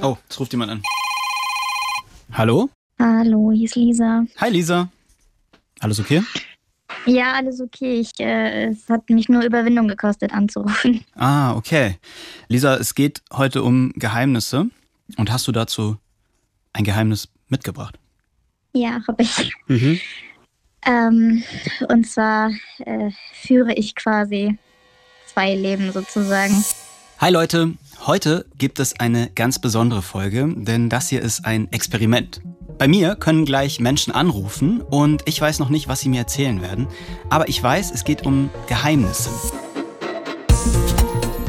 Oh, es ruft jemand an. Hallo? Hallo, hier ist Lisa. Hi Lisa. Alles okay? Ja, alles okay. Ich, äh, es hat mich nur Überwindung gekostet, anzurufen. Ah, okay. Lisa, es geht heute um Geheimnisse. Und hast du dazu ein Geheimnis mitgebracht? Ja, habe ich. Mhm. Ähm, und zwar äh, führe ich quasi zwei Leben sozusagen. Hi Leute, heute gibt es eine ganz besondere Folge, denn das hier ist ein Experiment. Bei mir können gleich Menschen anrufen und ich weiß noch nicht, was sie mir erzählen werden, aber ich weiß, es geht um Geheimnisse.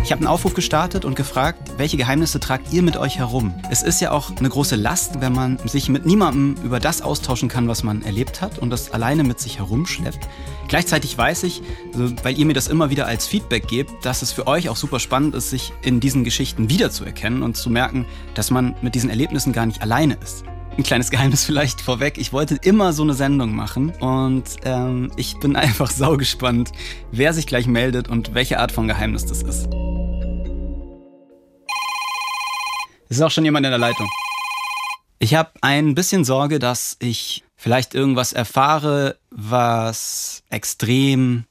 Ich habe einen Aufruf gestartet und gefragt, welche Geheimnisse tragt ihr mit euch herum? Es ist ja auch eine große Last, wenn man sich mit niemandem über das austauschen kann, was man erlebt hat und das alleine mit sich herumschleppt. Gleichzeitig weiß ich, weil ihr mir das immer wieder als Feedback gebt, dass es für euch auch super spannend ist, sich in diesen Geschichten wiederzuerkennen und zu merken, dass man mit diesen Erlebnissen gar nicht alleine ist. Ein kleines Geheimnis vielleicht vorweg. Ich wollte immer so eine Sendung machen und ähm, ich bin einfach saugespannt, wer sich gleich meldet und welche Art von Geheimnis das ist. Es ist auch schon jemand in der Leitung. Ich habe ein bisschen Sorge, dass ich vielleicht irgendwas erfahre, was extrem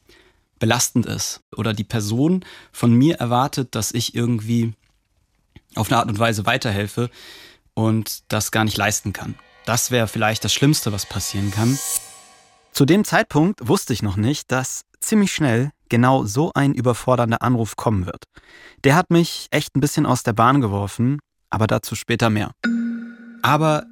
belastend ist. Oder die Person von mir erwartet, dass ich irgendwie auf eine Art und Weise weiterhelfe und das gar nicht leisten kann. Das wäre vielleicht das Schlimmste, was passieren kann. Zu dem Zeitpunkt wusste ich noch nicht, dass ziemlich schnell genau so ein überfordernder Anruf kommen wird. Der hat mich echt ein bisschen aus der Bahn geworfen aber dazu später mehr. Aber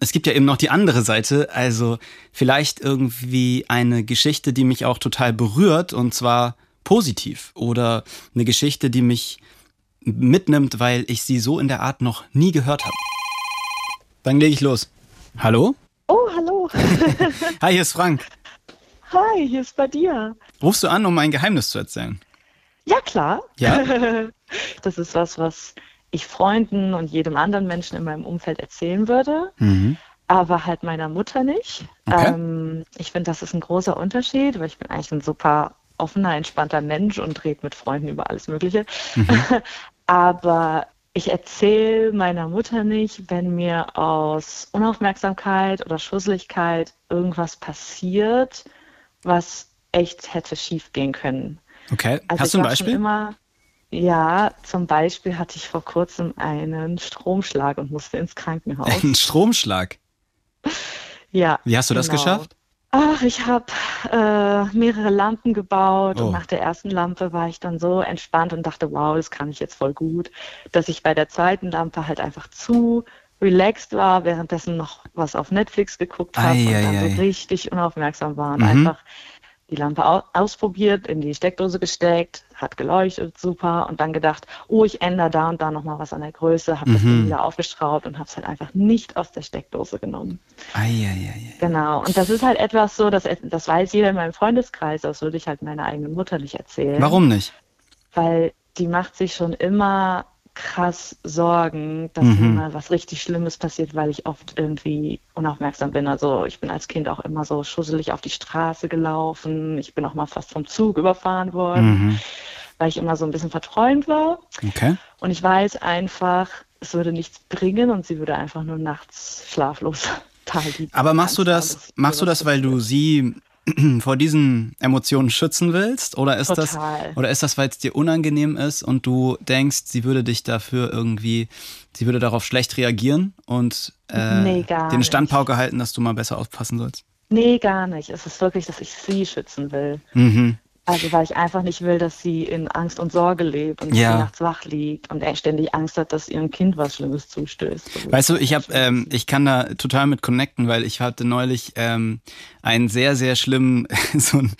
es gibt ja eben noch die andere Seite, also vielleicht irgendwie eine Geschichte, die mich auch total berührt und zwar positiv oder eine Geschichte, die mich mitnimmt, weil ich sie so in der Art noch nie gehört habe. Dann lege ich los. Hallo? Oh, hallo. Hi, hier ist Frank. Hi, hier ist bei dir. Rufst du an, um ein Geheimnis zu erzählen? Ja, klar. Ja? Das ist was, was ich Freunden und jedem anderen Menschen in meinem Umfeld erzählen würde, mhm. aber halt meiner Mutter nicht. Okay. Ähm, ich finde, das ist ein großer Unterschied, weil ich bin eigentlich ein super offener, entspannter Mensch und rede mit Freunden über alles Mögliche. Mhm. aber ich erzähle meiner Mutter nicht, wenn mir aus Unaufmerksamkeit oder Schusseligkeit irgendwas passiert, was echt hätte schief gehen können. Okay, also hast du ein Beispiel? Immer, ja, zum Beispiel hatte ich vor kurzem einen Stromschlag und musste ins Krankenhaus. Einen Stromschlag? Ja. Wie hast du genau. das geschafft? Ach, ich habe äh, mehrere Lampen gebaut oh. und nach der ersten Lampe war ich dann so entspannt und dachte, wow, das kann ich jetzt voll gut, dass ich bei der zweiten Lampe halt einfach zu relaxed war, währenddessen noch was auf Netflix geguckt habe und dann so richtig unaufmerksam war und mhm. einfach die Lampe ausprobiert, in die Steckdose gesteckt, hat geleuchtet, super, und dann gedacht, oh, ich ändere da und da nochmal was an der Größe, habe mhm. das Ding wieder aufgeschraubt und habe es halt einfach nicht aus der Steckdose genommen. Ei, ei, ei, genau, und das ist halt etwas so, dass, das weiß jeder in meinem Freundeskreis, das würde ich halt meiner eigenen Mutter nicht erzählen. Warum nicht? Weil die macht sich schon immer krass Sorgen, dass mhm. mir mal was richtig Schlimmes passiert, weil ich oft irgendwie unaufmerksam bin. Also ich bin als Kind auch immer so schusselig auf die Straße gelaufen. Ich bin auch mal fast vom Zug überfahren worden, mhm. weil ich immer so ein bisschen verträumt war. Okay. Und ich weiß einfach, es würde nichts bringen und sie würde einfach nur nachts schlaflos da liegen. Aber machst du das, machst du das, weil du sie vor diesen Emotionen schützen willst? Oder ist Total. das, oder ist das, weil es dir unangenehm ist und du denkst, sie würde dich dafür irgendwie, sie würde darauf schlecht reagieren und äh, nee, den Standpauke halten, dass du mal besser aufpassen sollst? Nee, gar nicht. Es ist wirklich, dass ich sie schützen will. Mhm. Also weil ich einfach nicht will, dass sie in Angst und Sorge lebt und ja. nachts wach liegt und er ständig Angst hat, dass ihrem Kind was Schlimmes zustößt. Weißt du, ich habe, ähm, ich kann da total mit connecten, weil ich hatte neulich ähm, einen sehr, sehr schlimmen so ein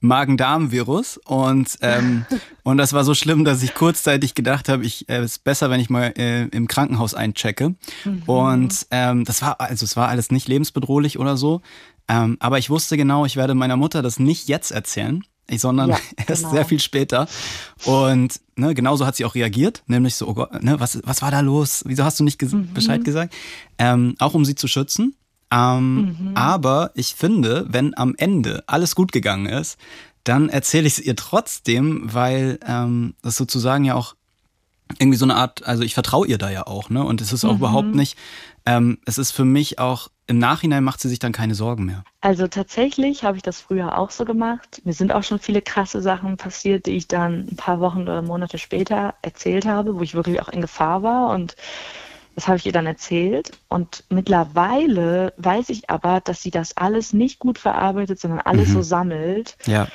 Magen-Darm-Virus und ähm, und das war so schlimm, dass ich kurzzeitig gedacht habe, ich äh, ist besser, wenn ich mal äh, im Krankenhaus einchecke. Mhm. Und ähm, das war also es war alles nicht lebensbedrohlich oder so, ähm, aber ich wusste genau, ich werde meiner Mutter das nicht jetzt erzählen sondern ja, erst genau. sehr viel später. Und ne, genauso hat sie auch reagiert, nämlich so, oh Gott, ne, was, was war da los? Wieso hast du nicht ges mhm. Bescheid gesagt? Ähm, auch um sie zu schützen. Ähm, mhm. Aber ich finde, wenn am Ende alles gut gegangen ist, dann erzähle ich es ihr trotzdem, weil ähm, das sozusagen ja auch irgendwie so eine Art, also ich vertraue ihr da ja auch, ne? Und es ist auch mhm. überhaupt nicht, ähm, es ist für mich auch, im Nachhinein macht sie sich dann keine Sorgen mehr. Also tatsächlich habe ich das früher auch so gemacht. Mir sind auch schon viele krasse Sachen passiert, die ich dann ein paar Wochen oder Monate später erzählt habe, wo ich wirklich auch in Gefahr war und das habe ich ihr dann erzählt. Und mittlerweile weiß ich aber, dass sie das alles nicht gut verarbeitet, sondern alles mhm. so sammelt. Ja.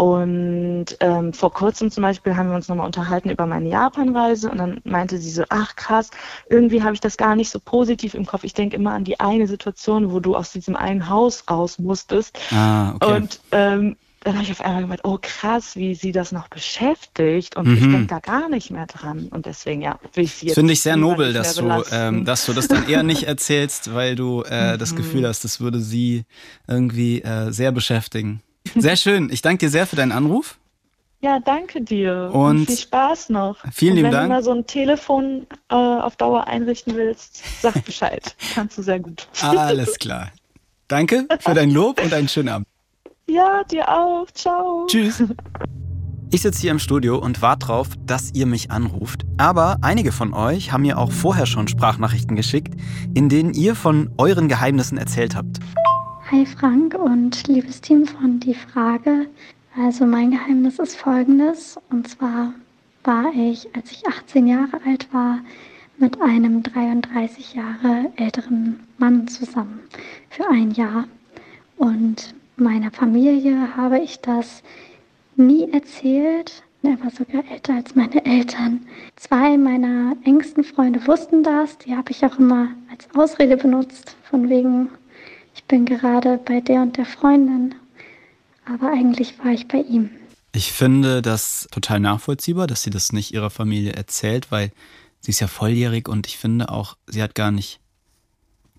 Und ähm, vor kurzem zum Beispiel haben wir uns nochmal unterhalten über meine Japanreise und dann meinte sie so, ach krass, irgendwie habe ich das gar nicht so positiv im Kopf. Ich denke immer an die eine Situation, wo du aus diesem einen Haus raus musstest. Ah, okay. Und ähm, dann habe ich auf einmal gemeint, oh krass, wie sie das noch beschäftigt und mhm. ich denke da gar nicht mehr dran. Und deswegen, ja, will ich sie jetzt. Finde ich sehr nobel, dass du, ähm, dass du das dann eher nicht erzählst, weil du äh, mhm. das Gefühl hast, das würde sie irgendwie äh, sehr beschäftigen. Sehr schön. Ich danke dir sehr für deinen Anruf. Ja, danke dir. Und, und viel Spaß noch. Vielen lieben Dank. Wenn du mal so ein Telefon äh, auf Dauer einrichten willst, sag Bescheid. Kannst du sehr gut. Alles klar. Danke für dein Lob und einen schönen Abend. Ja, dir auch. Ciao. Tschüss. Ich sitze hier im Studio und warte drauf, dass ihr mich anruft. Aber einige von euch haben mir auch vorher schon Sprachnachrichten geschickt, in denen ihr von euren Geheimnissen erzählt habt. Hi Frank und liebes Team von Die Frage. Also mein Geheimnis ist folgendes. Und zwar war ich, als ich 18 Jahre alt war, mit einem 33 Jahre älteren Mann zusammen für ein Jahr. Und meiner Familie habe ich das nie erzählt. Er war sogar älter als meine Eltern. Zwei meiner engsten Freunde wussten das. Die habe ich auch immer als Ausrede benutzt, von wegen, ich bin gerade bei der und der Freundin, aber eigentlich war ich bei ihm. Ich finde das total nachvollziehbar, dass sie das nicht ihrer Familie erzählt, weil sie ist ja volljährig und ich finde auch, sie hat gar nicht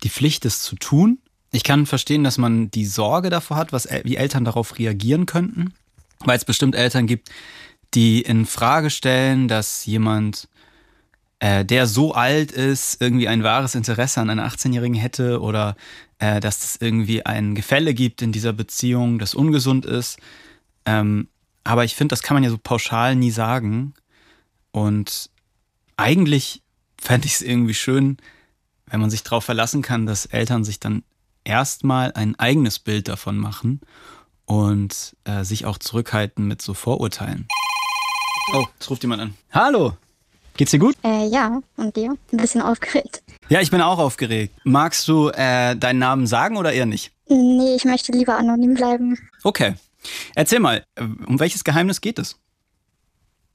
die Pflicht, es zu tun. Ich kann verstehen, dass man die Sorge davor hat, was, wie Eltern darauf reagieren könnten, weil es bestimmt Eltern gibt, die in Frage stellen, dass jemand äh, der so alt ist, irgendwie ein wahres Interesse an einer 18-Jährigen hätte oder äh, dass es irgendwie ein Gefälle gibt in dieser Beziehung, das ungesund ist. Ähm, aber ich finde, das kann man ja so pauschal nie sagen. Und eigentlich fände ich es irgendwie schön, wenn man sich darauf verlassen kann, dass Eltern sich dann erstmal ein eigenes Bild davon machen und äh, sich auch zurückhalten mit so Vorurteilen. Oh, es ruft jemand an. Hallo! Geht's dir gut? Äh, ja, und dir? Ein bisschen aufgeregt. Ja, ich bin auch aufgeregt. Magst du äh, deinen Namen sagen oder eher nicht? Nee, ich möchte lieber anonym bleiben. Okay. Erzähl mal, äh, um welches Geheimnis geht es?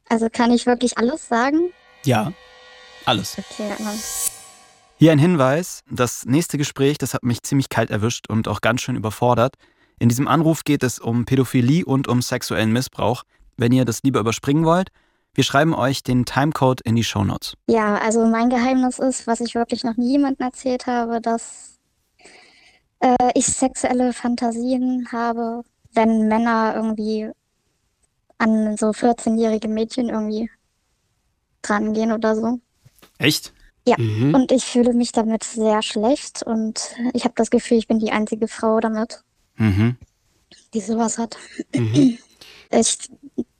Also kann ich wirklich alles sagen? Ja, alles. Okay, dann. Hier ein Hinweis. Das nächste Gespräch, das hat mich ziemlich kalt erwischt und auch ganz schön überfordert. In diesem Anruf geht es um Pädophilie und um sexuellen Missbrauch. Wenn ihr das lieber überspringen wollt, wir schreiben euch den Timecode in die Shownotes. Ja, also mein Geheimnis ist, was ich wirklich noch nie jemandem erzählt habe, dass äh, ich sexuelle Fantasien habe, wenn Männer irgendwie an so 14-jährige Mädchen irgendwie drangehen oder so. Echt? Ja, mhm. und ich fühle mich damit sehr schlecht und ich habe das Gefühl, ich bin die einzige Frau damit, mhm. die sowas hat. Mhm. Ich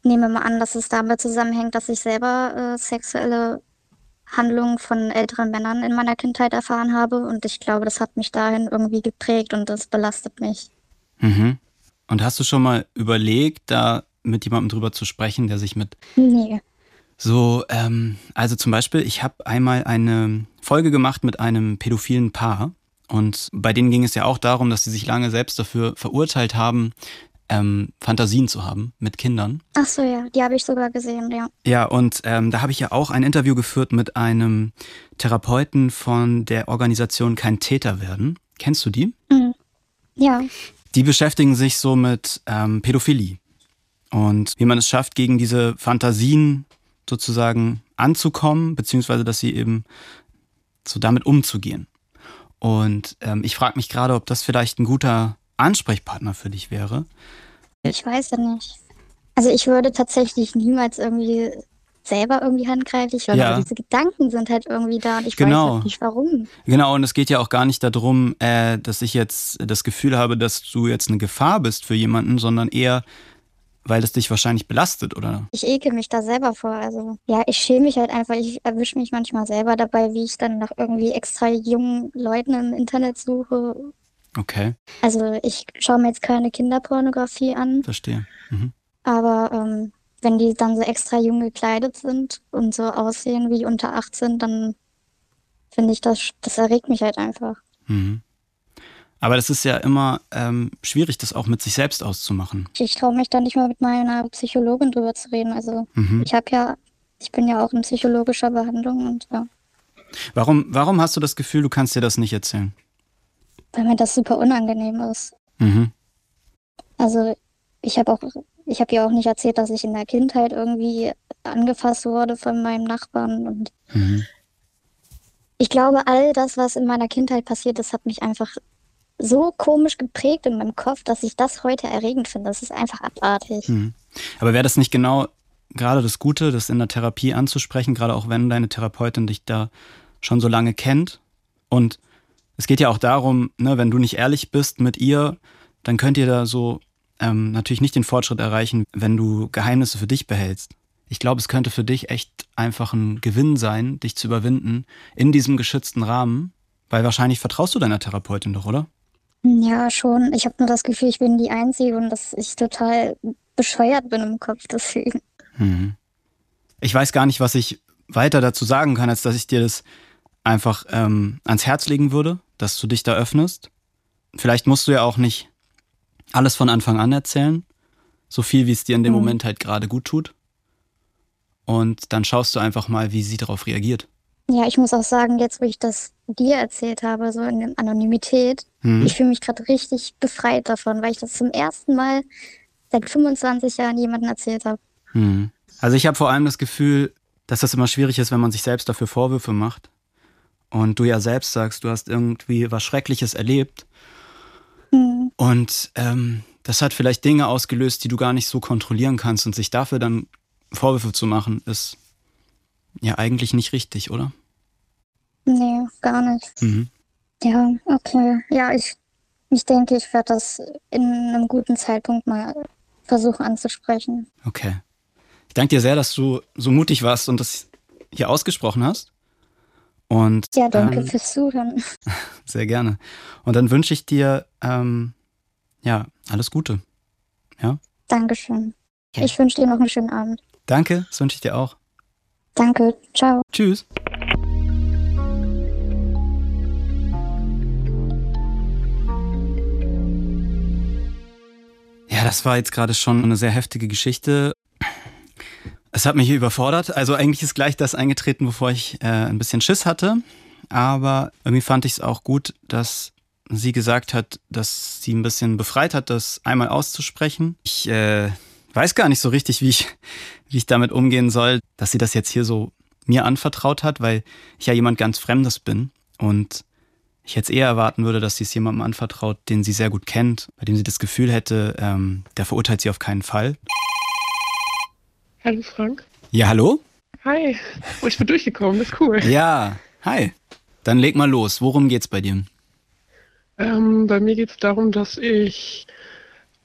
nehme mal an, dass es damit zusammenhängt, dass ich selber äh, sexuelle Handlungen von älteren Männern in meiner Kindheit erfahren habe und ich glaube, das hat mich dahin irgendwie geprägt und das belastet mich. Mhm. Und hast du schon mal überlegt, da mit jemandem drüber zu sprechen, der sich mit nee. so, ähm, also zum Beispiel, ich habe einmal eine Folge gemacht mit einem pädophilen Paar und bei denen ging es ja auch darum, dass sie sich lange selbst dafür verurteilt haben, ähm, Fantasien zu haben mit Kindern. Ach so, ja, die habe ich sogar gesehen, ja. Ja, und ähm, da habe ich ja auch ein Interview geführt mit einem Therapeuten von der Organisation Kein Täter werden. Kennst du die? Mhm. Ja. Die beschäftigen sich so mit ähm, Pädophilie und wie man es schafft, gegen diese Fantasien sozusagen anzukommen, beziehungsweise dass sie eben so damit umzugehen. Und ähm, ich frage mich gerade, ob das vielleicht ein guter Ansprechpartner für dich wäre? Ich weiß ja nicht. Also ich würde tatsächlich niemals irgendwie selber irgendwie handgreiflich werden, ja. diese Gedanken sind halt irgendwie da und ich genau. weiß halt nicht warum. Genau, und es geht ja auch gar nicht darum, äh, dass ich jetzt das Gefühl habe, dass du jetzt eine Gefahr bist für jemanden, sondern eher, weil es dich wahrscheinlich belastet, oder? Ich ekel mich da selber vor. Also ja, ich schäme mich halt einfach. Ich erwische mich manchmal selber dabei, wie ich dann nach irgendwie extra jungen Leuten im Internet suche. Okay. Also ich schaue mir jetzt keine Kinderpornografie an. Verstehe. Mhm. Aber ähm, wenn die dann so extra jung gekleidet sind und so aussehen wie unter 18, dann finde ich das, das erregt mich halt einfach. Mhm. Aber das ist ja immer ähm, schwierig, das auch mit sich selbst auszumachen. Ich traue mich da nicht mal mit meiner Psychologin drüber zu reden. Also mhm. ich habe ja, ich bin ja auch in psychologischer Behandlung und ja. Warum, warum hast du das Gefühl, du kannst dir das nicht erzählen? Weil mir das super unangenehm ist. Mhm. Also ich habe auch, ich habe ja auch nicht erzählt, dass ich in der Kindheit irgendwie angefasst wurde von meinem Nachbarn und mhm. ich glaube, all das, was in meiner Kindheit passiert ist, hat mich einfach so komisch geprägt in meinem Kopf, dass ich das heute erregend finde. Das ist einfach abartig. Hm. Aber wäre das nicht genau gerade das Gute, das in der Therapie anzusprechen, gerade auch wenn deine Therapeutin dich da schon so lange kennt? Und es geht ja auch darum, ne, wenn du nicht ehrlich bist mit ihr, dann könnt ihr da so ähm, natürlich nicht den Fortschritt erreichen, wenn du Geheimnisse für dich behältst. Ich glaube, es könnte für dich echt einfach ein Gewinn sein, dich zu überwinden in diesem geschützten Rahmen, weil wahrscheinlich vertraust du deiner Therapeutin doch, oder? Ja, schon. Ich habe nur das Gefühl, ich bin die Einzige und dass ich total bescheuert bin im Kopf deswegen. Mhm. Ich weiß gar nicht, was ich weiter dazu sagen kann, als dass ich dir das einfach ähm, ans Herz legen würde, dass du dich da öffnest. Vielleicht musst du ja auch nicht alles von Anfang an erzählen, so viel wie es dir in dem mhm. Moment halt gerade gut tut. Und dann schaust du einfach mal, wie sie darauf reagiert. Ja, ich muss auch sagen, jetzt wo ich das dir erzählt habe, so in der Anonymität, mhm. ich fühle mich gerade richtig befreit davon, weil ich das zum ersten Mal seit 25 Jahren jemandem erzählt habe. Mhm. Also ich habe vor allem das Gefühl, dass das immer schwierig ist, wenn man sich selbst dafür Vorwürfe macht. Und du ja selbst sagst, du hast irgendwie was Schreckliches erlebt. Mhm. Und ähm, das hat vielleicht Dinge ausgelöst, die du gar nicht so kontrollieren kannst. Und sich dafür dann Vorwürfe zu machen, ist ja eigentlich nicht richtig, oder? Nee, gar nicht. Mhm. Ja, okay. Ja, ich, ich denke, ich werde das in einem guten Zeitpunkt mal versuchen anzusprechen. Okay. Ich danke dir sehr, dass du so mutig warst und das hier ausgesprochen hast. Und, ja, danke ähm, fürs Zuhören. Sehr gerne. Und dann wünsche ich dir ähm, ja alles Gute. Ja. Dankeschön. Okay. Ich wünsche dir noch einen schönen Abend. Danke, das wünsche ich dir auch. Danke, ciao. Tschüss. Ja, das war jetzt gerade schon eine sehr heftige Geschichte. Es hat mich überfordert. Also eigentlich ist gleich das eingetreten, wovor ich äh, ein bisschen Schiss hatte. Aber irgendwie fand ich es auch gut, dass sie gesagt hat, dass sie ein bisschen befreit hat, das einmal auszusprechen. Ich äh, weiß gar nicht so richtig, wie ich, wie ich damit umgehen soll, dass sie das jetzt hier so mir anvertraut hat, weil ich ja jemand ganz Fremdes bin und ich jetzt eher erwarten würde, dass sie es jemandem anvertraut, den sie sehr gut kennt, bei dem sie das Gefühl hätte, ähm, der verurteilt sie auf keinen Fall. Hallo Frank. Ja, hallo? Hi. Oh, ich bin durchgekommen, das ist cool. Ja, hi. Dann leg mal los. Worum geht's bei dir? Ähm, bei mir geht es darum, dass ich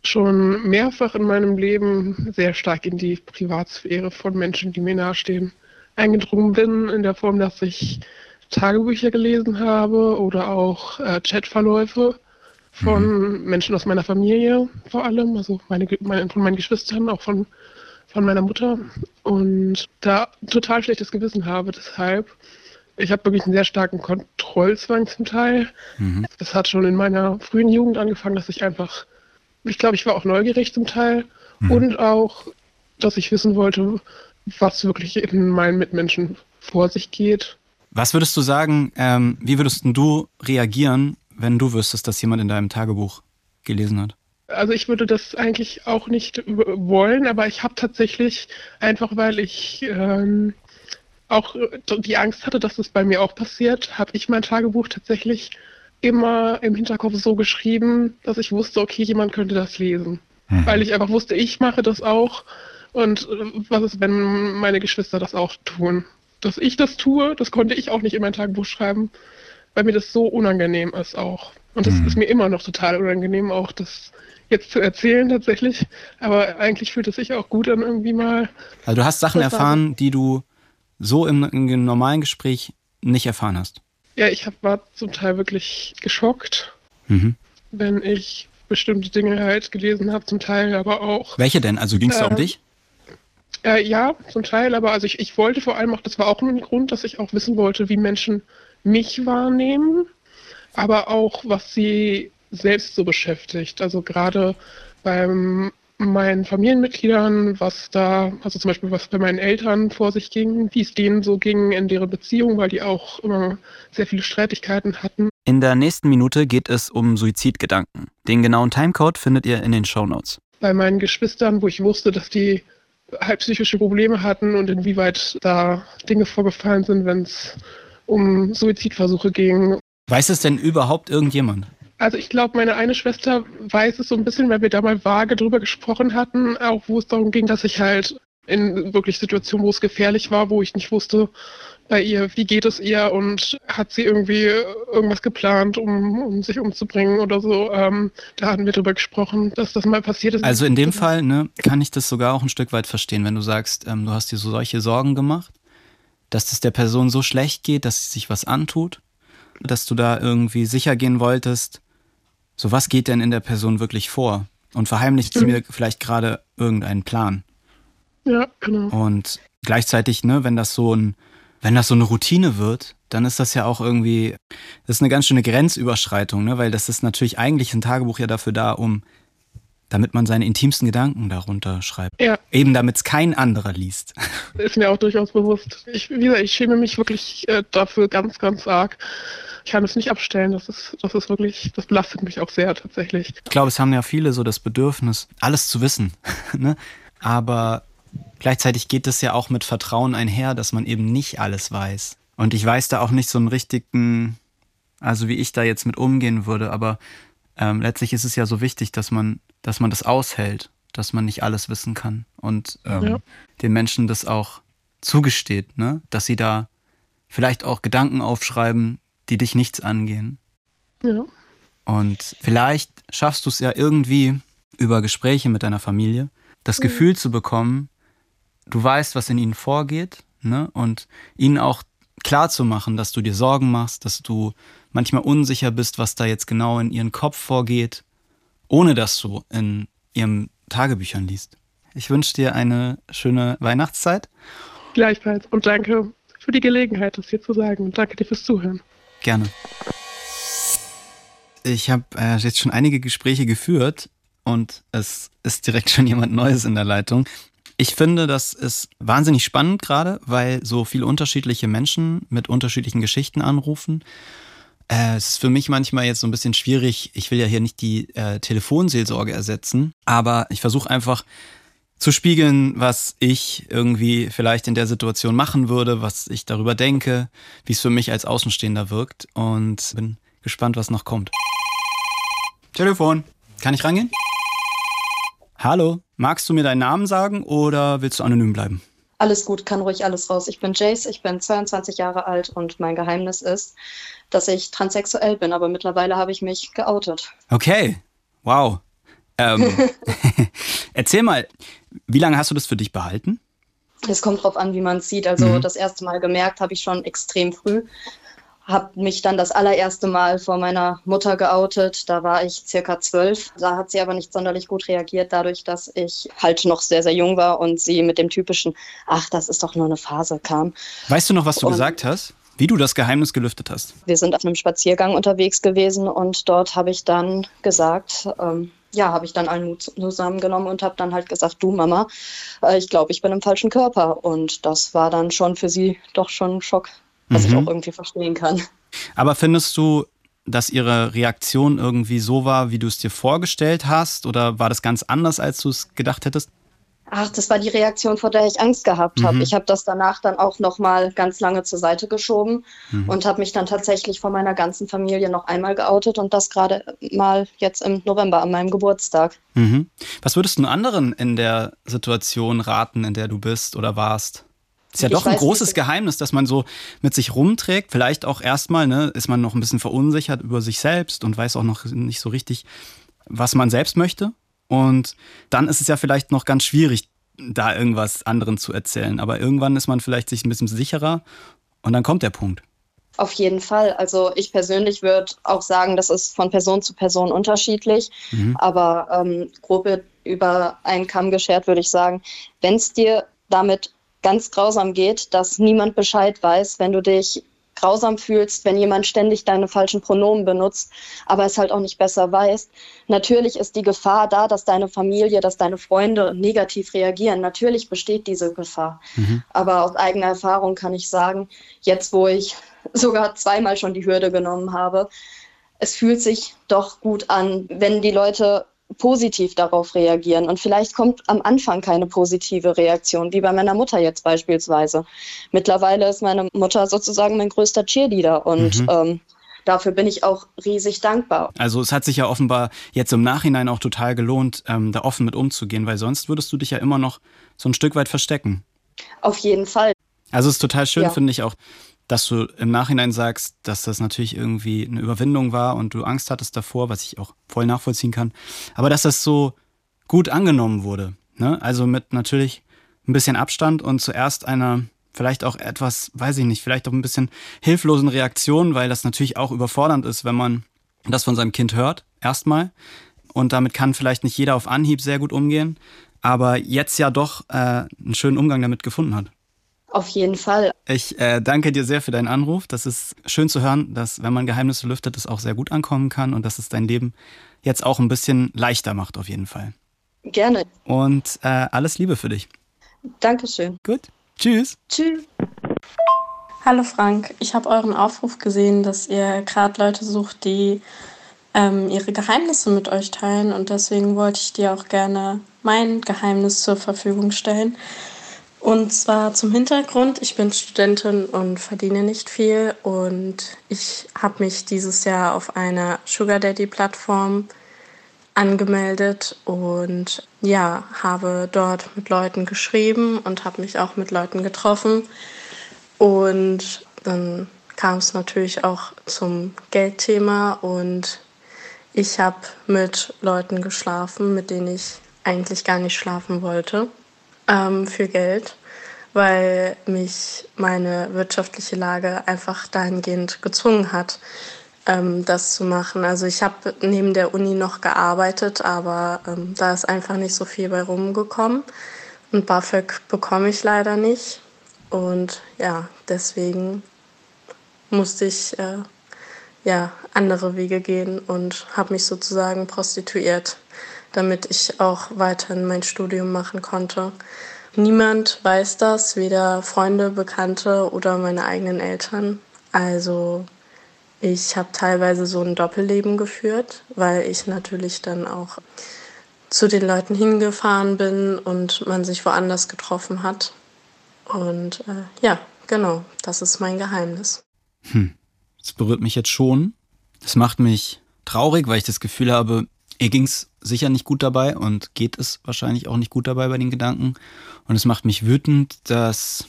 schon mehrfach in meinem Leben sehr stark in die Privatsphäre von Menschen, die mir nahestehen, eingedrungen bin, in der Form, dass ich Tagebücher gelesen habe oder auch äh, Chatverläufe von mhm. Menschen aus meiner Familie vor allem, also meine, meine, von meinen Geschwistern, auch von, von meiner Mutter und da total schlechtes Gewissen habe deshalb. Ich habe wirklich einen sehr starken Kontrollzwang zum Teil. Mhm. Das hat schon in meiner frühen Jugend angefangen, dass ich einfach, ich glaube, ich war auch neugierig zum Teil mhm. und auch, dass ich wissen wollte, was wirklich in meinen Mitmenschen vor sich geht. Was würdest du sagen, ähm, wie würdest du reagieren, wenn du wüsstest, dass jemand in deinem Tagebuch gelesen hat? Also ich würde das eigentlich auch nicht wollen, aber ich habe tatsächlich, einfach weil ich ähm, auch die Angst hatte, dass das bei mir auch passiert, habe ich mein Tagebuch tatsächlich immer im Hinterkopf so geschrieben, dass ich wusste, okay, jemand könnte das lesen. Mhm. Weil ich einfach wusste, ich mache das auch und äh, was ist, wenn meine Geschwister das auch tun? Dass ich das tue, das konnte ich auch nicht in mein Tagebuch schreiben, weil mir das so unangenehm ist auch. Und das mhm. ist mir immer noch total unangenehm, auch das jetzt zu erzählen tatsächlich. Aber eigentlich fühlt es sich auch gut an, irgendwie mal. Also du hast Sachen erfahren, die du so im, im, normalen Gespräch nicht erfahren hast. Ja, ich hab, war zum Teil wirklich geschockt, mhm. wenn ich bestimmte Dinge halt gelesen habe, zum Teil aber auch. Welche denn? Also ging es äh, um dich? Äh, ja, zum Teil, aber also ich, ich wollte vor allem auch, das war auch ein Grund, dass ich auch wissen wollte, wie Menschen mich wahrnehmen, aber auch, was sie selbst so beschäftigt. Also gerade bei meinen Familienmitgliedern, was da, also zum Beispiel was bei meinen Eltern vor sich ging, wie es denen so ging in deren Beziehung, weil die auch immer sehr viele Streitigkeiten hatten. In der nächsten Minute geht es um Suizidgedanken. Den genauen Timecode findet ihr in den Shownotes. Bei meinen Geschwistern, wo ich wusste, dass die halt psychische Probleme hatten und inwieweit da Dinge vorgefallen sind, wenn es um Suizidversuche ging. Weiß es denn überhaupt irgendjemand? Also ich glaube, meine eine Schwester weiß es so ein bisschen, weil wir da mal vage drüber gesprochen hatten, auch wo es darum ging, dass ich halt in wirklich Situationen, wo es gefährlich war, wo ich nicht wusste bei ihr, wie geht es ihr und hat sie irgendwie irgendwas geplant, um, um sich umzubringen oder so. Ähm, da hatten wir drüber gesprochen, dass das mal passiert ist. Also in dem Fall ne, kann ich das sogar auch ein Stück weit verstehen, wenn du sagst, ähm, du hast dir so solche Sorgen gemacht, dass es der Person so schlecht geht, dass sie sich was antut, dass du da irgendwie sicher gehen wolltest, so, was geht denn in der Person wirklich vor? Und verheimlicht sie mir vielleicht gerade irgendeinen Plan. Ja, genau. Und gleichzeitig, ne, wenn das so ein, wenn das so eine Routine wird, dann ist das ja auch irgendwie, das ist eine ganz schöne Grenzüberschreitung, ne, weil das ist natürlich eigentlich ein Tagebuch ja dafür da, um, damit man seine intimsten Gedanken darunter schreibt. Ja. Eben damit es kein anderer liest. Ist mir auch durchaus bewusst. Ich, wie gesagt, ich schäme mich wirklich äh, dafür ganz, ganz arg ich kann es nicht abstellen. Das ist, das ist wirklich, das belastet mich auch sehr tatsächlich. Ich glaube, es haben ja viele so das Bedürfnis, alles zu wissen. ne? Aber gleichzeitig geht es ja auch mit Vertrauen einher, dass man eben nicht alles weiß. Und ich weiß da auch nicht so einen richtigen, also wie ich da jetzt mit umgehen würde, aber ähm, letztlich ist es ja so wichtig, dass man, dass man das aushält, dass man nicht alles wissen kann und ähm, ja. den Menschen das auch zugesteht, ne? dass sie da vielleicht auch Gedanken aufschreiben, die dich nichts angehen. Ja. Und vielleicht schaffst du es ja irgendwie über Gespräche mit deiner Familie, das mhm. Gefühl zu bekommen, du weißt, was in ihnen vorgeht, ne? Und ihnen auch klar zu machen, dass du dir Sorgen machst, dass du manchmal unsicher bist, was da jetzt genau in ihren Kopf vorgeht, ohne dass du in ihren Tagebüchern liest. Ich wünsche dir eine schöne Weihnachtszeit. Gleichfalls und danke für die Gelegenheit, das hier zu sagen und danke dir fürs Zuhören. Gerne. Ich habe äh, jetzt schon einige Gespräche geführt und es ist direkt schon jemand Neues in der Leitung. Ich finde, das ist wahnsinnig spannend gerade, weil so viele unterschiedliche Menschen mit unterschiedlichen Geschichten anrufen. Äh, es ist für mich manchmal jetzt so ein bisschen schwierig. Ich will ja hier nicht die äh, Telefonseelsorge ersetzen, aber ich versuche einfach zu spiegeln, was ich irgendwie vielleicht in der Situation machen würde, was ich darüber denke, wie es für mich als Außenstehender wirkt und bin gespannt, was noch kommt. Telefon, kann ich rangehen? Hallo, magst du mir deinen Namen sagen oder willst du anonym bleiben? Alles gut, kann ruhig alles raus. Ich bin Jace, ich bin 22 Jahre alt und mein Geheimnis ist, dass ich transsexuell bin, aber mittlerweile habe ich mich geoutet. Okay, wow. Ähm, erzähl mal, wie lange hast du das für dich behalten? Es kommt drauf an, wie man es sieht. Also mhm. das erste Mal gemerkt habe ich schon extrem früh. Habe mich dann das allererste Mal vor meiner Mutter geoutet. Da war ich circa zwölf. Da hat sie aber nicht sonderlich gut reagiert, dadurch, dass ich halt noch sehr, sehr jung war und sie mit dem typischen, ach, das ist doch nur eine Phase kam. Weißt du noch, was du und gesagt hast? Wie du das Geheimnis gelüftet hast? Wir sind auf einem Spaziergang unterwegs gewesen und dort habe ich dann gesagt, ähm, ja, habe ich dann allen Mut zusammengenommen und habe dann halt gesagt, du Mama, äh, ich glaube, ich bin im falschen Körper. Und das war dann schon für sie doch schon ein Schock, was mhm. ich auch irgendwie verstehen kann. Aber findest du, dass ihre Reaktion irgendwie so war, wie du es dir vorgestellt hast? Oder war das ganz anders, als du es gedacht hättest? Ach, das war die Reaktion, vor der ich Angst gehabt mhm. habe. Ich habe das danach dann auch noch mal ganz lange zur Seite geschoben mhm. und habe mich dann tatsächlich von meiner ganzen Familie noch einmal geoutet und das gerade mal jetzt im November an meinem Geburtstag. Mhm. Was würdest du anderen in der Situation raten, in der du bist oder warst? Ist ja doch ein großes nicht. Geheimnis, dass man so mit sich rumträgt. Vielleicht auch erstmal, ne, ist man noch ein bisschen verunsichert über sich selbst und weiß auch noch nicht so richtig, was man selbst möchte. Und dann ist es ja vielleicht noch ganz schwierig, da irgendwas anderen zu erzählen. Aber irgendwann ist man vielleicht sich ein bisschen sicherer und dann kommt der Punkt. Auf jeden Fall. Also ich persönlich würde auch sagen, das ist von Person zu Person unterschiedlich. Mhm. Aber ähm, grob über einen Kamm geschert würde ich sagen, wenn es dir damit ganz grausam geht, dass niemand Bescheid weiß, wenn du dich grausam fühlst, wenn jemand ständig deine falschen Pronomen benutzt, aber es halt auch nicht besser weiß. Natürlich ist die Gefahr da, dass deine Familie, dass deine Freunde negativ reagieren. Natürlich besteht diese Gefahr. Mhm. Aber aus eigener Erfahrung kann ich sagen, jetzt wo ich sogar zweimal schon die Hürde genommen habe, es fühlt sich doch gut an, wenn die Leute positiv darauf reagieren. Und vielleicht kommt am Anfang keine positive Reaktion, wie bei meiner Mutter jetzt beispielsweise. Mittlerweile ist meine Mutter sozusagen mein größter Cheerleader und mhm. ähm, dafür bin ich auch riesig dankbar. Also es hat sich ja offenbar jetzt im Nachhinein auch total gelohnt, ähm, da offen mit umzugehen, weil sonst würdest du dich ja immer noch so ein Stück weit verstecken. Auf jeden Fall. Also es ist total schön, ja. finde ich auch, dass du im Nachhinein sagst, dass das natürlich irgendwie eine Überwindung war und du Angst hattest davor, was ich auch voll nachvollziehen kann. Aber dass das so gut angenommen wurde. Ne? Also mit natürlich ein bisschen Abstand und zuerst einer vielleicht auch etwas, weiß ich nicht, vielleicht auch ein bisschen hilflosen Reaktion, weil das natürlich auch überfordernd ist, wenn man das von seinem Kind hört, erstmal. Und damit kann vielleicht nicht jeder auf Anhieb sehr gut umgehen, aber jetzt ja doch äh, einen schönen Umgang damit gefunden hat. Auf jeden Fall. Ich äh, danke dir sehr für deinen Anruf. Das ist schön zu hören, dass wenn man Geheimnisse lüftet, es auch sehr gut ankommen kann und dass es dein Leben jetzt auch ein bisschen leichter macht, auf jeden Fall. Gerne. Und äh, alles Liebe für dich. Dankeschön. Gut. Tschüss. Tschüss. Hallo Frank, ich habe euren Aufruf gesehen, dass ihr gerade Leute sucht, die ähm, ihre Geheimnisse mit euch teilen und deswegen wollte ich dir auch gerne mein Geheimnis zur Verfügung stellen. Und zwar zum Hintergrund, ich bin Studentin und verdiene nicht viel und ich habe mich dieses Jahr auf einer Sugar Daddy Plattform angemeldet und ja, habe dort mit Leuten geschrieben und habe mich auch mit Leuten getroffen. Und dann kam es natürlich auch zum Geldthema und ich habe mit Leuten geschlafen, mit denen ich eigentlich gar nicht schlafen wollte ähm, für Geld, weil mich meine wirtschaftliche Lage einfach dahingehend gezwungen hat, ähm, das zu machen. Also ich habe neben der Uni noch gearbeitet, aber ähm, da ist einfach nicht so viel bei rumgekommen. Und BAföG bekomme ich leider nicht. Und ja, deswegen musste ich äh, ja, andere Wege gehen und habe mich sozusagen prostituiert damit ich auch weiterhin mein Studium machen konnte. Niemand weiß das, weder Freunde, Bekannte oder meine eigenen Eltern. Also ich habe teilweise so ein Doppelleben geführt, weil ich natürlich dann auch zu den Leuten hingefahren bin und man sich woanders getroffen hat. Und äh, ja, genau, das ist mein Geheimnis. Hm. Das berührt mich jetzt schon. Das macht mich traurig, weil ich das Gefühl habe, Ihr ging es sicher nicht gut dabei und geht es wahrscheinlich auch nicht gut dabei bei den Gedanken. Und es macht mich wütend, dass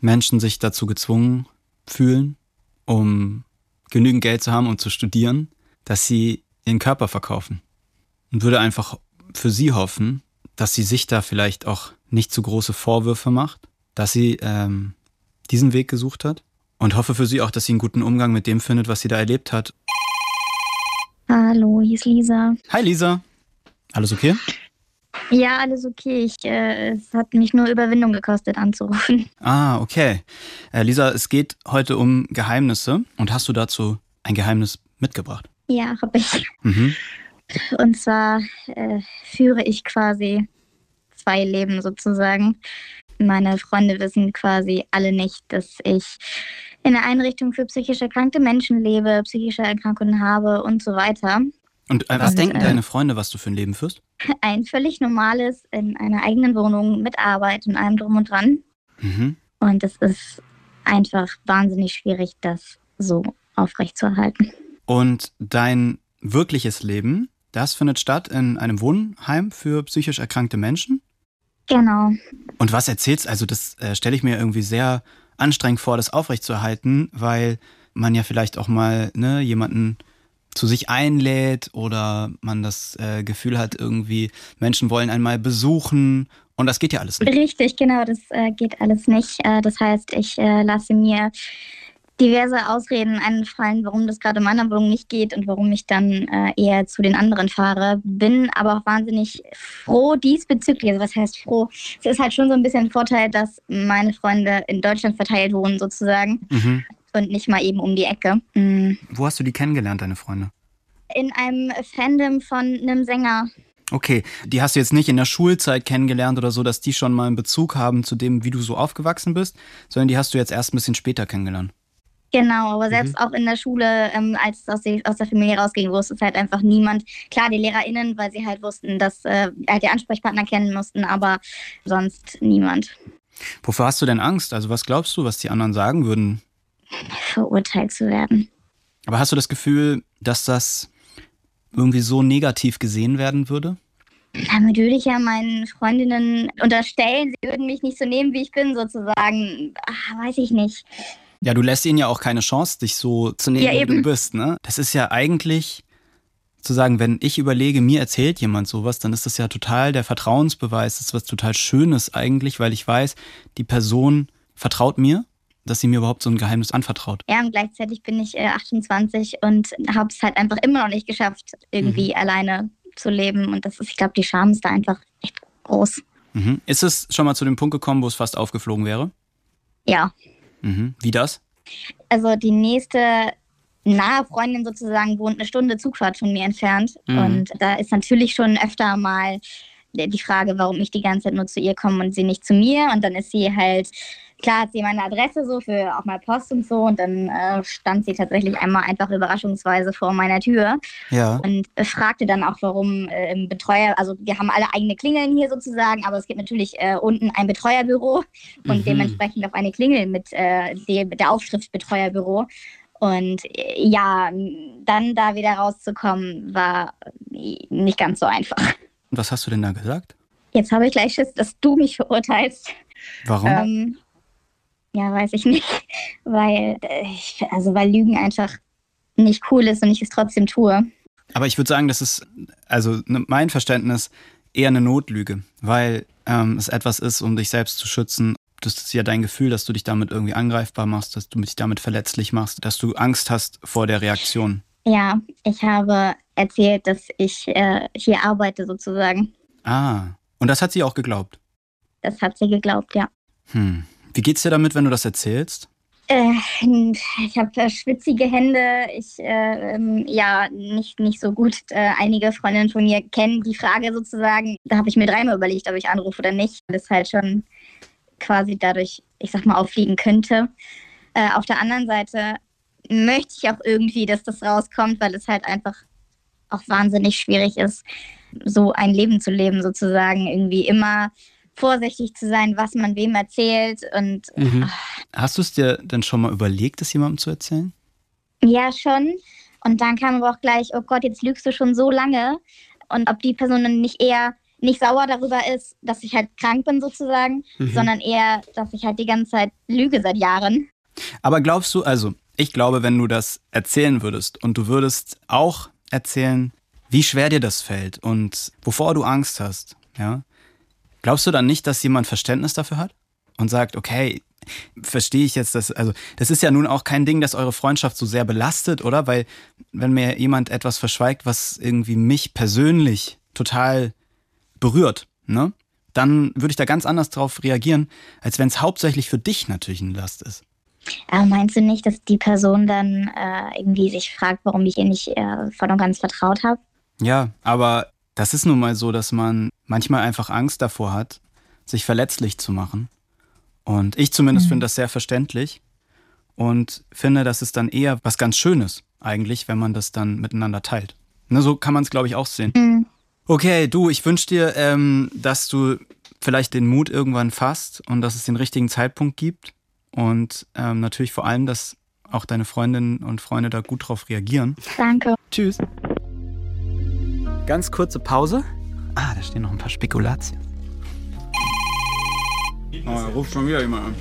Menschen sich dazu gezwungen fühlen, um genügend Geld zu haben und zu studieren, dass sie ihren Körper verkaufen. Und würde einfach für sie hoffen, dass sie sich da vielleicht auch nicht zu große Vorwürfe macht, dass sie ähm, diesen Weg gesucht hat und hoffe für sie auch, dass sie einen guten Umgang mit dem findet, was sie da erlebt hat Hallo, hier ist Lisa. Hi Lisa. Alles okay? Ja, alles okay. Ich, äh, es hat mich nur Überwindung gekostet, anzurufen. Ah, okay. Äh, Lisa, es geht heute um Geheimnisse. Und hast du dazu ein Geheimnis mitgebracht? Ja, habe ich. Mhm. Und zwar äh, führe ich quasi zwei Leben sozusagen. Meine Freunde wissen quasi alle nicht, dass ich in der Einrichtung für psychisch erkrankte Menschen lebe, psychische Erkrankungen habe und so weiter. Und äh, was und, denken äh, deine Freunde, was du für ein Leben führst? Ein völlig normales in einer eigenen Wohnung mit Arbeit und allem drum und dran. Mhm. Und es ist einfach wahnsinnig schwierig, das so aufrechtzuerhalten. Und dein wirkliches Leben, das findet statt in einem Wohnheim für psychisch erkrankte Menschen? Genau. Und was erzählst, also das äh, stelle ich mir irgendwie sehr anstrengend vor, das aufrechtzuerhalten, weil man ja vielleicht auch mal ne, jemanden zu sich einlädt oder man das äh, Gefühl hat, irgendwie Menschen wollen einmal besuchen und das geht ja alles nicht. Richtig, genau, das äh, geht alles nicht. Äh, das heißt, ich äh, lasse mir diverse Ausreden einfallen, warum das gerade in meiner Wohnung nicht geht und warum ich dann äh, eher zu den anderen fahre. Bin aber auch wahnsinnig froh diesbezüglich. Also was heißt froh? Es ist halt schon so ein bisschen ein Vorteil, dass meine Freunde in Deutschland verteilt wohnen sozusagen mhm. und nicht mal eben um die Ecke. Mhm. Wo hast du die kennengelernt, deine Freunde? In einem Fandom von einem Sänger. Okay, die hast du jetzt nicht in der Schulzeit kennengelernt oder so, dass die schon mal einen Bezug haben zu dem, wie du so aufgewachsen bist, sondern die hast du jetzt erst ein bisschen später kennengelernt. Genau, aber selbst mhm. auch in der Schule, ähm, als es aus, die, aus, der Familie rausging, wusste es halt einfach niemand. Klar, die LehrerInnen, weil sie halt wussten, dass äh, halt die Ansprechpartner kennen mussten, aber sonst niemand. Wofür hast du denn Angst? Also was glaubst du, was die anderen sagen würden? Verurteilt zu werden. Aber hast du das Gefühl, dass das irgendwie so negativ gesehen werden würde? Damit würde ich ja meinen Freundinnen unterstellen, sie würden mich nicht so nehmen, wie ich bin, sozusagen. Ach, weiß ich nicht. Ja, du lässt ihnen ja auch keine Chance, dich so zu nehmen, ja, wie du bist. Ne? Das ist ja eigentlich zu sagen, wenn ich überlege, mir erzählt jemand sowas, dann ist das ja total der Vertrauensbeweis. Das ist was total Schönes eigentlich, weil ich weiß, die Person vertraut mir, dass sie mir überhaupt so ein Geheimnis anvertraut. Ja, und gleichzeitig bin ich äh, 28 und habe es halt einfach immer noch nicht geschafft, irgendwie mhm. alleine zu leben. Und das ist, ich glaube, die Scham ist da einfach echt groß. Mhm. Ist es schon mal zu dem Punkt gekommen, wo es fast aufgeflogen wäre? Ja. Mhm. Wie das? Also die nächste nahe Freundin sozusagen wohnt eine Stunde Zugfahrt von mir entfernt. Mhm. Und da ist natürlich schon öfter mal die Frage, warum ich die ganze Zeit nur zu ihr komme und sie nicht zu mir. Und dann ist sie halt klar hat sie meine Adresse so für auch mal Post und so und dann äh, stand sie tatsächlich einmal einfach überraschungsweise vor meiner Tür ja. und fragte dann auch, warum äh, im Betreuer, also wir haben alle eigene Klingeln hier sozusagen, aber es gibt natürlich äh, unten ein Betreuerbüro und mhm. dementsprechend auch eine Klingel mit, äh, dem, mit der Aufschrift Betreuerbüro. Und äh, ja, dann da wieder rauszukommen, war nicht ganz so einfach. Und was hast du denn da gesagt? Jetzt habe ich gleich Schiss, dass du mich verurteilst. Warum? Ähm, ja, weiß ich nicht. Weil, ich, also weil Lügen einfach nicht cool ist und ich es trotzdem tue. Aber ich würde sagen, das ist, also ne, mein Verständnis, eher eine Notlüge, weil ähm, es etwas ist, um dich selbst zu schützen. Das ist ja dein Gefühl, dass du dich damit irgendwie angreifbar machst, dass du dich damit verletzlich machst, dass du Angst hast vor der Reaktion. Ja, ich habe erzählt, dass ich äh, hier arbeite sozusagen. Ah, und das hat sie auch geglaubt? Das hat sie geglaubt, ja. Hm. Wie geht's dir damit, wenn du das erzählst? Äh, ich habe äh, schwitzige Hände. Ich, äh, ähm, ja, nicht, nicht so gut. Äh, einige Freundinnen von mir kennen die Frage sozusagen. Da habe ich mir dreimal überlegt, ob ich anrufe oder nicht. Das halt schon quasi dadurch, ich sag mal, auffliegen könnte. Äh, auf der anderen Seite möchte ich auch irgendwie, dass das rauskommt, weil es halt einfach auch wahnsinnig schwierig ist, so ein Leben zu leben, sozusagen. Irgendwie immer vorsichtig zu sein, was man wem erzählt. Und mhm. hast du es dir denn schon mal überlegt, es jemandem zu erzählen? Ja, schon. Und dann kam aber auch gleich, oh Gott, jetzt lügst du schon so lange. Und ob die Person dann nicht eher nicht sauer darüber ist, dass ich halt krank bin sozusagen, mhm. sondern eher, dass ich halt die ganze Zeit lüge seit Jahren. Aber glaubst du, also ich glaube, wenn du das erzählen würdest und du würdest auch erzählen, wie schwer dir das fällt und wovor du Angst hast, ja, Glaubst du dann nicht, dass jemand Verständnis dafür hat und sagt, okay, verstehe ich jetzt das, also das ist ja nun auch kein Ding, das eure Freundschaft so sehr belastet, oder? Weil wenn mir jemand etwas verschweigt, was irgendwie mich persönlich total berührt, ne? Dann würde ich da ganz anders drauf reagieren, als wenn es hauptsächlich für dich natürlich eine Last ist. Aber meinst du nicht, dass die Person dann äh, irgendwie sich fragt, warum ich ihr nicht äh, voll und ganz vertraut habe? Ja, aber das ist nun mal so, dass man manchmal einfach Angst davor hat, sich verletzlich zu machen. Und ich zumindest mhm. finde das sehr verständlich und finde, das ist dann eher was ganz Schönes eigentlich, wenn man das dann miteinander teilt. Ne, so kann man es, glaube ich, auch sehen. Mhm. Okay, du, ich wünsche dir, ähm, dass du vielleicht den Mut irgendwann fasst und dass es den richtigen Zeitpunkt gibt. Und ähm, natürlich vor allem, dass auch deine Freundinnen und Freunde da gut drauf reagieren. Danke. Tschüss. Ganz kurze Pause. Ah, da stehen noch ein paar Spekulatien. Oh, er ruft schon wieder jemand an.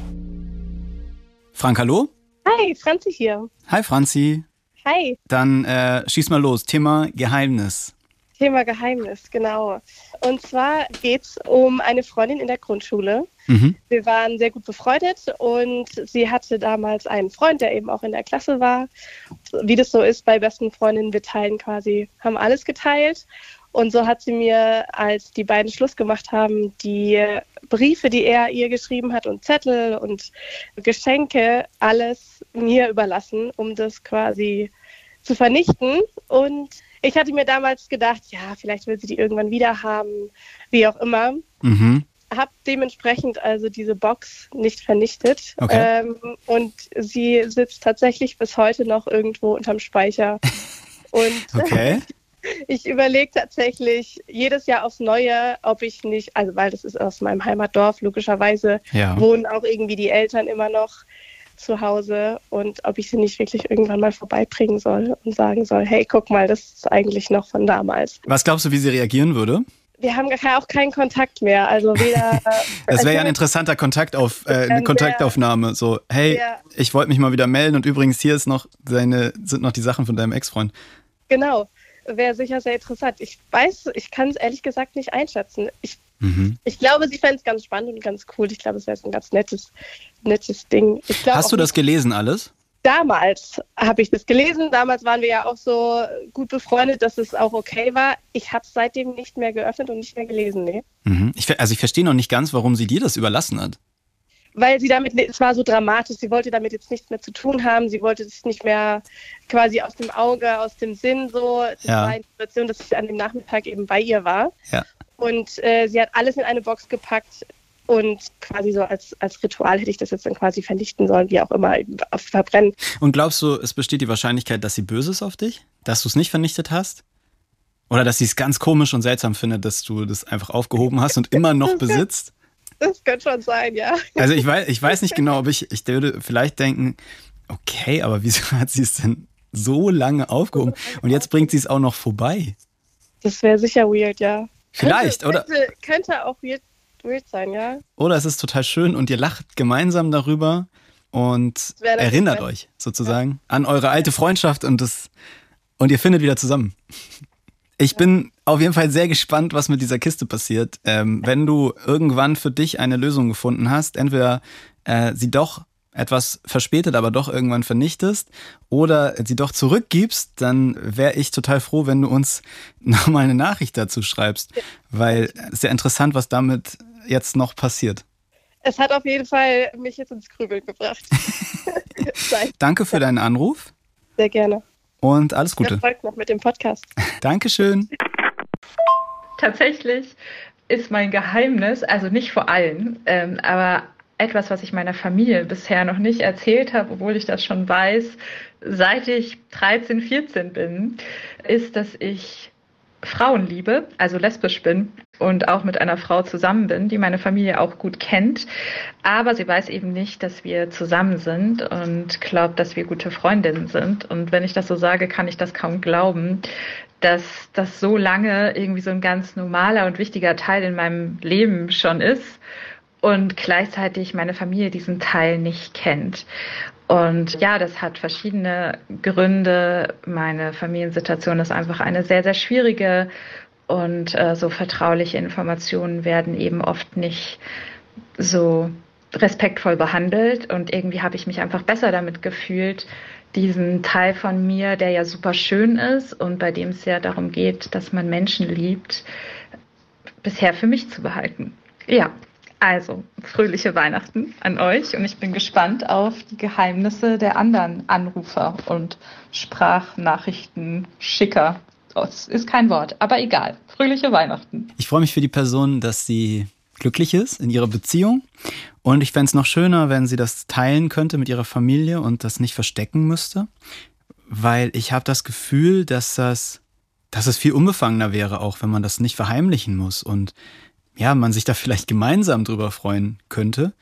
Frank, hallo? Hi, Franzi hier. Hi, Franzi. Hi. Dann äh, schieß mal los. Thema Geheimnis. Thema Geheimnis, genau. Und zwar geht es um eine Freundin in der Grundschule. Mhm. Wir waren sehr gut befreundet und sie hatte damals einen Freund, der eben auch in der Klasse war. Wie das so ist bei besten Freundinnen, wir teilen quasi, haben alles geteilt. Und so hat sie mir, als die beiden Schluss gemacht haben, die Briefe, die er ihr geschrieben hat und Zettel und Geschenke, alles mir überlassen, um das quasi zu vernichten. Und ich hatte mir damals gedacht, ja, vielleicht will sie die irgendwann wieder haben, wie auch immer. Mhm. Habe dementsprechend also diese Box nicht vernichtet. Okay. Ähm, und sie sitzt tatsächlich bis heute noch irgendwo unterm Speicher. Und Okay. ich überlege tatsächlich jedes Jahr aufs Neue, ob ich nicht, also weil das ist aus meinem Heimatdorf, logischerweise Ja. wohnen auch irgendwie die Eltern immer noch zu Hause und ob ich sie nicht wirklich irgendwann mal vorbeibringen soll und sagen soll, hey, guck mal, das ist eigentlich noch von damals. Was glaubst du, wie sie reagieren würde? Wir haben auch keinen Kontakt mehr, also weder... Das wäre ja ein also- interessanter Kontaktauf, äh, eine Kontaktaufnahme. So, hey, Ja. ich wollte mich mal wieder melden und übrigens hier ist noch deine, sind noch die Sachen von deinem Ex-Freund. Genau, wäre sicher sehr interessant. Ich weiß, ich kann es ehrlich gesagt nicht einschätzen. Ich Mhm. Ich glaube, sie fände es ganz spannend und ganz cool. Ich glaube, es wäre ein ganz nettes, nettes Ding. Hast du das gelesen alles? Damals habe ich das gelesen. Damals waren wir ja auch so gut befreundet, dass es auch okay war. Ich habe es seitdem nicht mehr geöffnet und nicht mehr gelesen, nee. Mhm. Ich, also ich verstehe noch nicht ganz, warum sie dir das überlassen hat. Weil sie damit, es war so dramatisch, sie wollte damit jetzt nichts mehr zu tun haben. Sie wollte es nicht mehr quasi aus dem Auge, aus dem Sinn so. Das Ja. war eine Situation, dass ich an dem Nachmittag eben bei ihr war. Ja. Und äh, sie hat alles in eine Box gepackt und quasi so als, als Ritual hätte ich das jetzt dann quasi vernichten sollen, wie auch immer, verbrennen. Und glaubst du, es besteht die Wahrscheinlichkeit, dass sie böse ist auf dich? Dass du es nicht vernichtet hast? Oder dass sie es ganz komisch und seltsam findet, dass du das einfach aufgehoben hast und immer noch besitzt? Das könnte schon sein, ja. Also ich weiß, ich weiß nicht genau, ob ich, ich würde vielleicht denken, okay, aber wieso hat sie es denn so lange aufgehoben? Und jetzt bringt sie es auch noch vorbei. Das wäre sicher weird, ja. Vielleicht, könnte, oder? Könnte, könnte auch weird, weird sein, ja. Oder es ist total schön und ihr lacht gemeinsam darüber und erinnert euch sozusagen an eure alte Freundschaft und das und ihr findet wieder zusammen. Ich bin auf jeden Fall sehr gespannt, was mit dieser Kiste passiert. Ähm, wenn du irgendwann für dich eine Lösung gefunden hast, entweder äh, sie doch etwas verspätet, aber doch irgendwann vernichtest oder sie doch zurückgibst, dann wäre ich total froh, wenn du uns nochmal eine Nachricht dazu schreibst, weil es ist ja interessant, was damit jetzt noch passiert. Es hat auf jeden Fall mich jetzt ins Grübeln gebracht. Danke für deinen Anruf sehr gerne. und alles Gute. Erfolg noch mit dem Podcast. Dankeschön. Tatsächlich ist mein Geheimnis, also nicht vor allen, ähm, aber etwas, was ich meiner Familie bisher noch nicht erzählt habe, obwohl ich das schon weiß, seit ich 13, 14 bin, ist, dass ich Frauen liebe, also lesbisch bin und auch mit einer Frau zusammen bin, die meine Familie auch gut kennt. Aber sie weiß eben nicht, dass wir zusammen sind und glaubt, dass wir gute Freundinnen sind. Und wenn ich das so sage, kann ich das kaum glauben, dass das so lange irgendwie so ein ganz normaler und wichtiger Teil in meinem Leben schon ist und gleichzeitig meine Familie diesen Teil nicht kennt. Und ja, das hat verschiedene Gründe. Meine Familiensituation ist einfach eine sehr, sehr schwierige und äh, so vertrauliche Informationen werden eben oft nicht so respektvoll behandelt und irgendwie habe ich mich einfach besser damit gefühlt, diesen Teil von mir, der ja super schön ist und bei dem es ja darum geht, dass man Menschen liebt, bisher für mich zu behalten. Ja, also fröhliche Weihnachten an euch und ich bin gespannt auf die Geheimnisse der anderen Anrufer und Sprachnachrichten schicker. Das ist kein Wort, aber egal. Fröhliche Weihnachten. Ich freue mich für die Person, dass sie glücklich ist in ihrer Beziehung. Und ich fände es noch schöner, wenn sie das teilen könnte mit ihrer Familie und das nicht verstecken müsste. Weil ich habe das Gefühl, dass das, dass es viel unbefangener wäre, auch wenn man das nicht verheimlichen muss. Und ja, man sich da vielleicht gemeinsam drüber freuen könnte.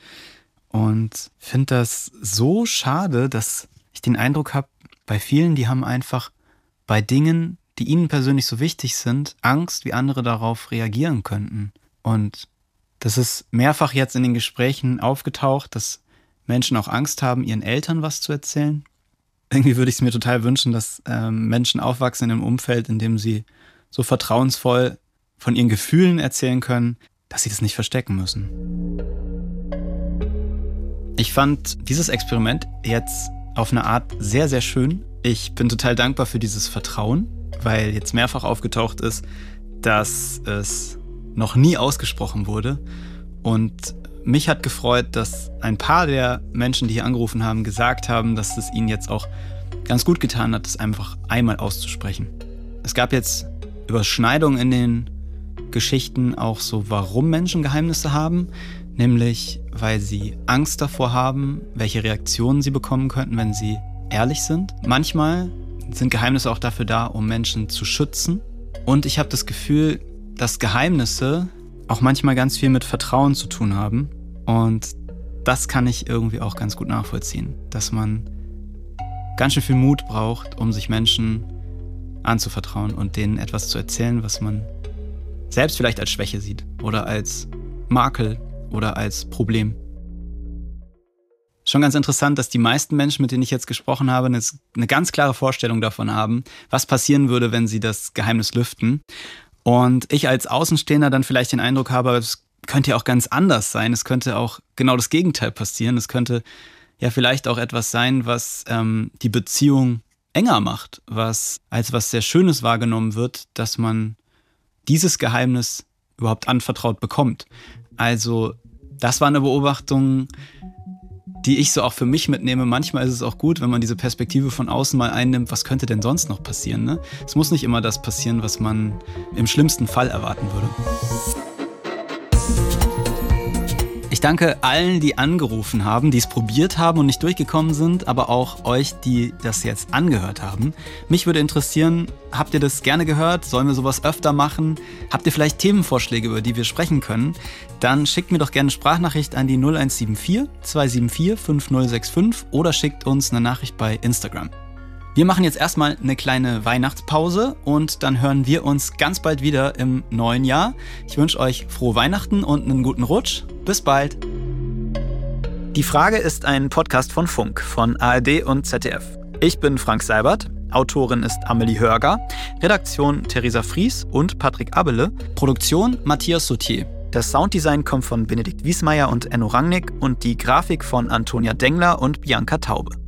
Und finde das so schade, dass ich den Eindruck habe, bei vielen, die haben einfach bei Dingen, die ihnen persönlich so wichtig sind, Angst, wie andere darauf reagieren könnten. Und Das ist mehrfach jetzt in den Gesprächen aufgetaucht, dass Menschen auch Angst haben, ihren Eltern was zu erzählen. Irgendwie würde ich es mir total wünschen, dass ähm, Menschen aufwachsen in einem Umfeld, in dem sie so vertrauensvoll von ihren Gefühlen erzählen können, dass sie das nicht verstecken müssen. Ich fand dieses Experiment jetzt auf eine Art sehr, sehr schön. Ich bin total dankbar für dieses Vertrauen, weil jetzt mehrfach aufgetaucht ist, dass es noch nie ausgesprochen wurde. Und mich hat gefreut, dass ein paar der Menschen, die hier angerufen haben, gesagt haben, dass es ihnen jetzt auch ganz gut getan hat, es einfach einmal auszusprechen. Es gab jetzt Überschneidungen in den Geschichten auch so, warum Menschen Geheimnisse haben, nämlich weil sie Angst davor haben, welche Reaktionen sie bekommen könnten, wenn sie ehrlich sind. Manchmal sind Geheimnisse auch dafür da, um Menschen zu schützen. Und ich habe das Gefühl, dass Geheimnisse auch manchmal ganz viel mit Vertrauen zu tun haben. Und das kann ich irgendwie auch ganz gut nachvollziehen, dass man ganz schön viel Mut braucht, um sich Menschen anzuvertrauen und denen etwas zu erzählen, was man selbst vielleicht als Schwäche sieht oder als Makel oder als Problem. Schon ganz interessant, dass die meisten Menschen, mit denen ich jetzt gesprochen habe, eine, eine ganz klare Vorstellung davon haben, was passieren würde, wenn sie das Geheimnis lüften. Und ich als Außenstehender dann vielleicht den Eindruck habe, es könnte ja auch ganz anders sein. Es könnte auch genau das Gegenteil passieren. Es könnte ja vielleicht auch etwas sein, was ähm, die Beziehung enger macht, was als was sehr Schönes wahrgenommen wird, dass man dieses Geheimnis überhaupt anvertraut bekommt. Also das war eine Beobachtung, die ich so auch für mich mitnehme. Manchmal ist es auch gut, wenn man diese Perspektive von außen mal einnimmt, was könnte denn sonst noch passieren. Ne? Es muss nicht immer das passieren, was man im schlimmsten Fall erwarten würde. Ich danke allen, die angerufen haben, die es probiert haben und nicht durchgekommen sind, aber auch euch, die das jetzt angehört haben. Mich würde interessieren, habt ihr das gerne gehört? Sollen wir sowas öfter machen? Habt ihr vielleicht Themenvorschläge, über die wir sprechen können? Dann schickt mir doch gerne eine Sprachnachricht an die 0174 274 5065 oder schickt uns eine Nachricht bei Instagram. Wir machen jetzt erstmal eine kleine Weihnachtspause und dann hören wir uns ganz bald wieder im neuen Jahr. Ich wünsche euch frohe Weihnachten und einen guten Rutsch. Bis bald. Die Frage ist ein Podcast von Funk, von ARD und ZDF. Ich bin Frank Seibert. Autorin ist Amelie Hörger, Redaktion Theresa Fries und Patrick Abele, Produktion Matthias Sautier. Das Sounddesign kommt von Benedikt Wiesmeier und Enno Rangnick und die Grafik von Antonia Dengler und Bianca Taube.